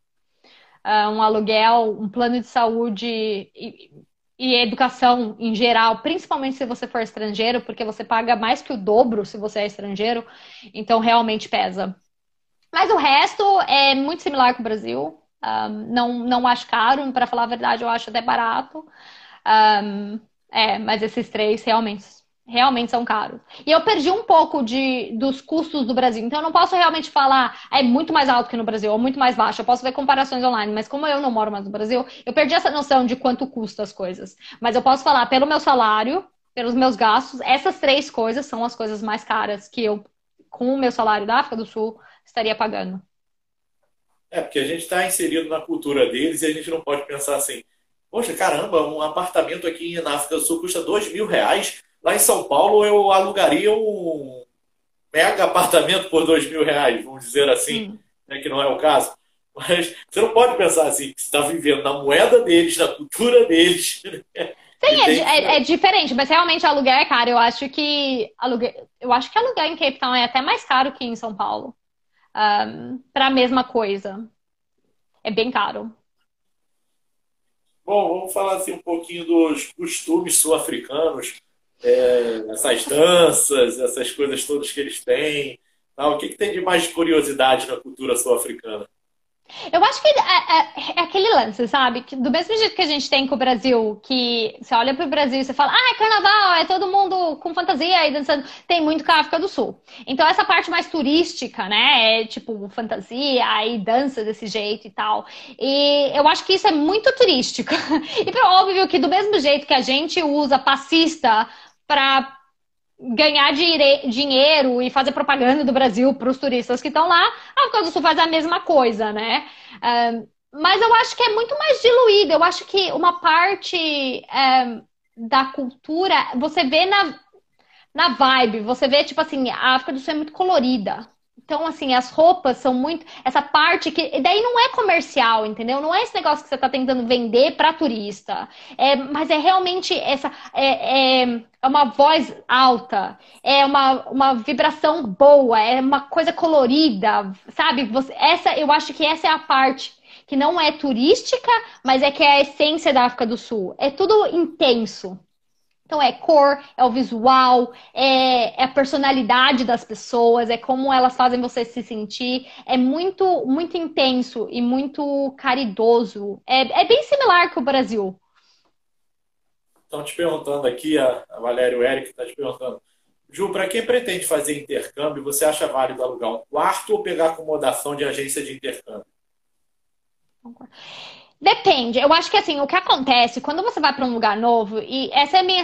Uh, um aluguel, um plano de saúde e, e educação em geral, principalmente se você for estrangeiro, porque você paga mais que o dobro se você é estrangeiro, então realmente pesa. Mas o resto é muito similar com o Brasil. Um, não, não acho caro, para falar a verdade, eu acho até barato. Um, é, mas esses três realmente realmente são caros. E eu perdi um pouco de, dos custos do Brasil. Então, eu não posso realmente falar é muito mais alto que no Brasil ou muito mais baixo. Eu posso ver comparações online, mas como eu não moro mais no Brasil, eu perdi essa noção de quanto custa as coisas. Mas eu posso falar pelo meu salário, pelos meus gastos, essas três coisas são as coisas mais caras que eu, com o meu salário da África do Sul, estaria pagando. É, porque a gente está inserido na cultura deles e a gente não pode pensar assim, poxa, caramba, um apartamento aqui na África do Sul custa dois mil reais Lá em São Paulo eu alugaria um mega apartamento por dois mil reais, vamos dizer assim, né, que não é o caso. Mas você não pode pensar assim, que você está vivendo na moeda deles, na cultura deles. *laughs* Né? Sim, é, é, é, diferente, mas realmente aluguel é caro. Eu acho que aluguel, eu acho que aluguel em Cape Town é até mais caro que em São Paulo. Um, para a mesma coisa. É bem caro. Bom, vamos falar assim um pouquinho dos costumes sul-africanos é, essas danças, essas coisas todas que eles têm. O que, que tem de mais curiosidade na cultura sul-africana? Eu acho que é, é, é, aquele lance, sabe? Que do mesmo jeito que a gente tem com o Brasil, que você olha para o Brasil e você fala, ah, é carnaval, é todo mundo com fantasia e dançando. Tem muito com a África do Sul. Então, essa parte mais turística, né? É tipo fantasia e dança desse jeito e tal. E eu acho que isso é muito turístico. *laughs* E óbvio que do mesmo jeito que a gente usa passista para ganhar dinheiro e fazer propaganda do Brasil para os turistas que estão lá, a África do Sul faz a mesma coisa, né? mas eu acho que é muito mais diluído. Eu acho que uma parte da cultura, você vê na, na vibe, você vê, tipo assim, a África do Sul é muito colorida. Então, assim, as roupas são muito. Essa parte que. Daí não é comercial, entendeu? Não é esse negócio que você está tentando vender para turista. É, mas é realmente essa. É, é, é, uma voz alta, é uma, uma vibração boa, é uma coisa colorida, sabe? Você, essa, eu acho que essa é a parte que não é turística, mas é que é a essência da África do Sul. É tudo intenso. Então é cor, é o visual, é, é, a personalidade das pessoas, é como elas fazem você se sentir. É muito, muito intenso e muito caridoso. É, é bem similar com o Brasil. Estão te perguntando aqui, a, a Valéria e o Eric está te perguntando. Ju, para quem pretende fazer intercâmbio, você acha válido alugar um quarto ou pegar acomodação de agência de intercâmbio? Depende. Eu acho que assim, o que acontece quando você vai para um lugar novo, e essa é minha.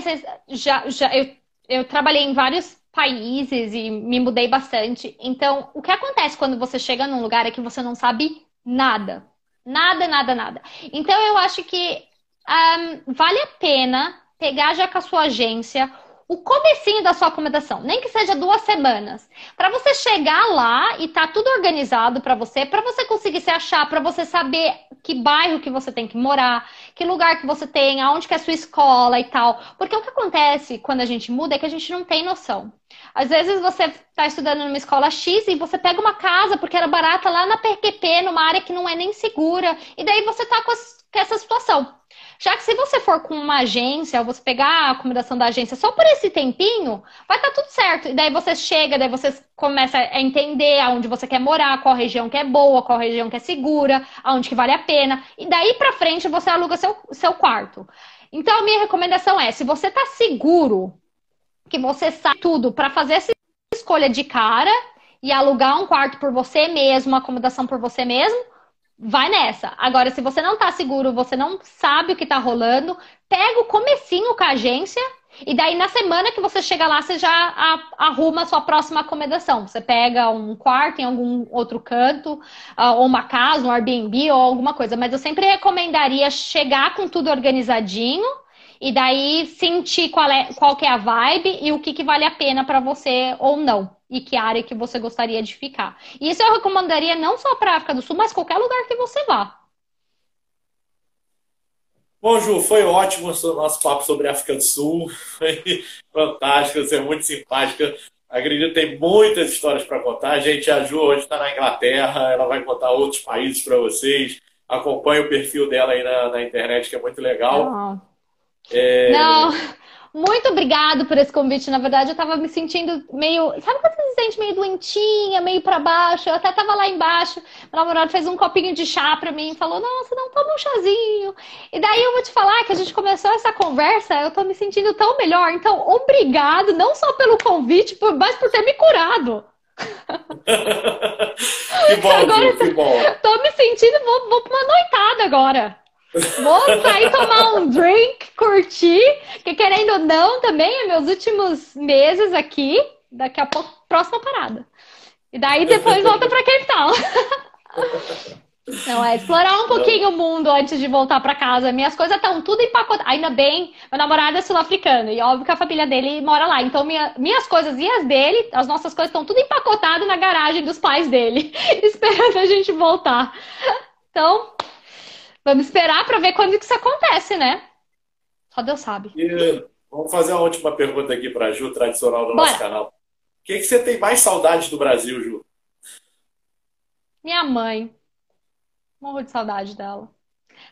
Já, já, eu, eu trabalhei em vários países e me mudei bastante. Então, o que acontece quando você chega num lugar é que você não sabe nada. Nada, nada, nada. Então, eu acho que um, vale a pena pegar já com a sua agência o comecinho da sua acomodação, nem que seja duas semanas, para você chegar lá e tá tudo organizado para você, para você conseguir se achar, para você saber que bairro que você tem que morar, que lugar que você tem, aonde que é a sua escola e tal. Porque o que acontece quando a gente muda é que a gente não tem noção. Às vezes você está estudando numa escola X e você pega uma casa porque era barata lá na PQP, numa área que não é nem segura, e daí você tá com, com essa situação. Já que se você for com uma agência, ou você pegar a acomodação da agência só por esse tempinho, vai estar tá tudo certo. E daí você chega, daí você começa a entender aonde você quer morar, qual região que é boa, qual região que é segura, aonde que vale a pena. E daí pra frente você aluga seu, seu quarto. Então, a minha recomendação é: se você tá seguro, que você sabe tudo para fazer essa escolha de cara e alugar um quarto por você mesmo, uma acomodação por você mesmo, vai nessa. Agora, se você não tá seguro, você não sabe o que tá rolando, pega o comecinho com a agência e daí na semana que você chega lá, você já arruma a sua próxima acomodação. Você pega um quarto em algum outro canto, ah, ou uma casa, um Airbnb ou alguma coisa. Mas eu sempre recomendaria chegar com tudo organizadinho e daí sentir qual é, qual que é a vibe e o que, que vale a pena para você ou não. E que área que você gostaria de ficar. Isso eu recomendaria não só para a África do Sul, mas qualquer lugar que você vá. Bom, Ju, foi ótimo o nosso papo sobre a África do Sul. *laughs* Foi fantástico, você é muito simpática. Acredito que tem muitas histórias para contar. Gente, a Ju hoje está na Inglaterra, ela vai contar outros países para vocês. Acompanhe o perfil dela aí na, na internet, que é muito legal. É... Não, *laughs* muito obrigado por esse convite. Na verdade, eu tava me sentindo meio. Sabe quando você se sente meio doentinha, meio para baixo? Eu até tava lá embaixo. Meu namorado fez um copinho de chá pra mim e falou: Nossa, não toma um chazinho. E daí eu vou te falar que a gente começou essa conversa, eu tô me sentindo tão melhor. Então, obrigado, não só pelo convite, mas por ter me curado. *laughs* que bom, agora, que bom. Tô me sentindo, vou, vou pra uma noitada agora. Vou sair tomar um drink, curtir, que querendo ou não, também é meus últimos meses aqui. Daqui a pouco, próxima parada. E daí depois volta pra Town. Não, é explorar um pouquinho o mundo antes de voltar para casa. Minhas coisas estão tudo empacotadas. Ainda bem, meu namorado é sul-africano e óbvio que a família dele mora lá. Então, minha, minhas coisas e as dele, as nossas coisas estão tudo empacotadas na garagem dos pais dele, *laughs* esperando a gente voltar. Então, Vamos esperar para ver quando que isso acontece, né? Só Deus sabe. E vamos fazer uma última pergunta aqui para a Ju, tradicional do Bora. nosso canal. O que, que você tem mais saudade do Brasil, Ju? Minha mãe. Morro de saudade dela.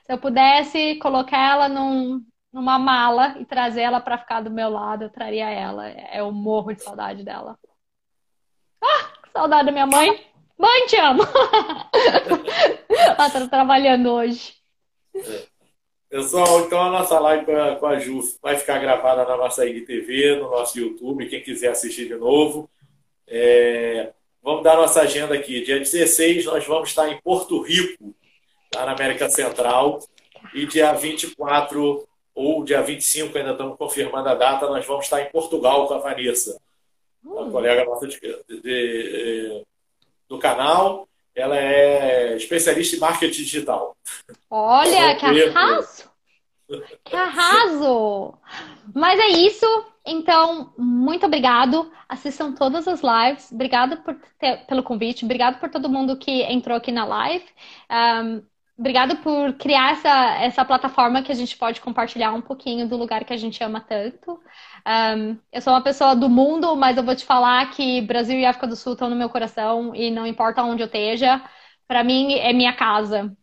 Se eu pudesse colocar ela num, numa mala e trazer ela para ficar do meu lado, eu traria ela. Eu morro de saudade dela. Ah, que saudade da minha mãe. Mãe, te amo! *laughs* ela tá trabalhando hoje. Pessoal, então a nossa live com a Ju vai ficar gravada na nossa IGTV, no nosso YouTube, quem quiser assistir de novo. É... Vamos dar nossa agenda aqui. Dia 16 nós vamos estar em Porto Rico, lá na América Central. E dia 24 ou dia 25, ainda estamos confirmando a data, nós vamos estar em Portugal com a Vanessa, uma hum. colega nossa de, de, de, do canal. Ela é especialista em marketing digital. Olha, que arraso! Que arraso! Mas é isso. Então, muito obrigado. Assistam todas as lives. Obrigado por ter, pelo convite. Obrigado por todo mundo que entrou aqui na live. Um, obrigado por criar essa, essa plataforma que a gente pode compartilhar um pouquinho do lugar que a gente ama tanto. Um, eu sou uma pessoa do mundo, mas eu vou te falar que Brasil e África do Sul estão no meu coração e não importa onde eu esteja, para mim é minha casa.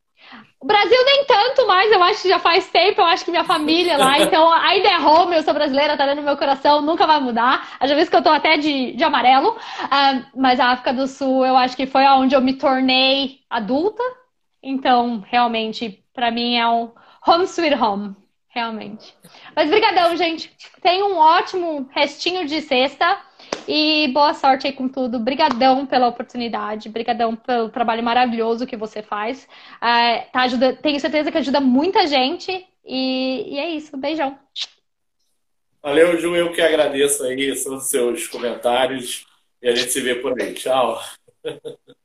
O Brasil nem tanto mais, eu acho que já faz tempo, eu acho que minha família lá, *laughs* então ainda é home, eu sou brasileira, tá dentro do meu coração, nunca vai mudar. Já visto que eu tô até de, de amarelo, um, mas a África do Sul eu acho que foi onde eu me tornei adulta, então realmente para mim é um home sweet home realmente. Mas brigadão, gente. Tenha um ótimo restinho de sexta e boa sorte aí com tudo. Brigadão pela oportunidade, brigadão pelo trabalho maravilhoso que você faz. É, tá, ajuda, tenho certeza que ajuda muita gente e, e é isso. Beijão. Valeu, Ju. Eu que agradeço aí os seus comentários e a gente se vê por aí. Tchau. *laughs*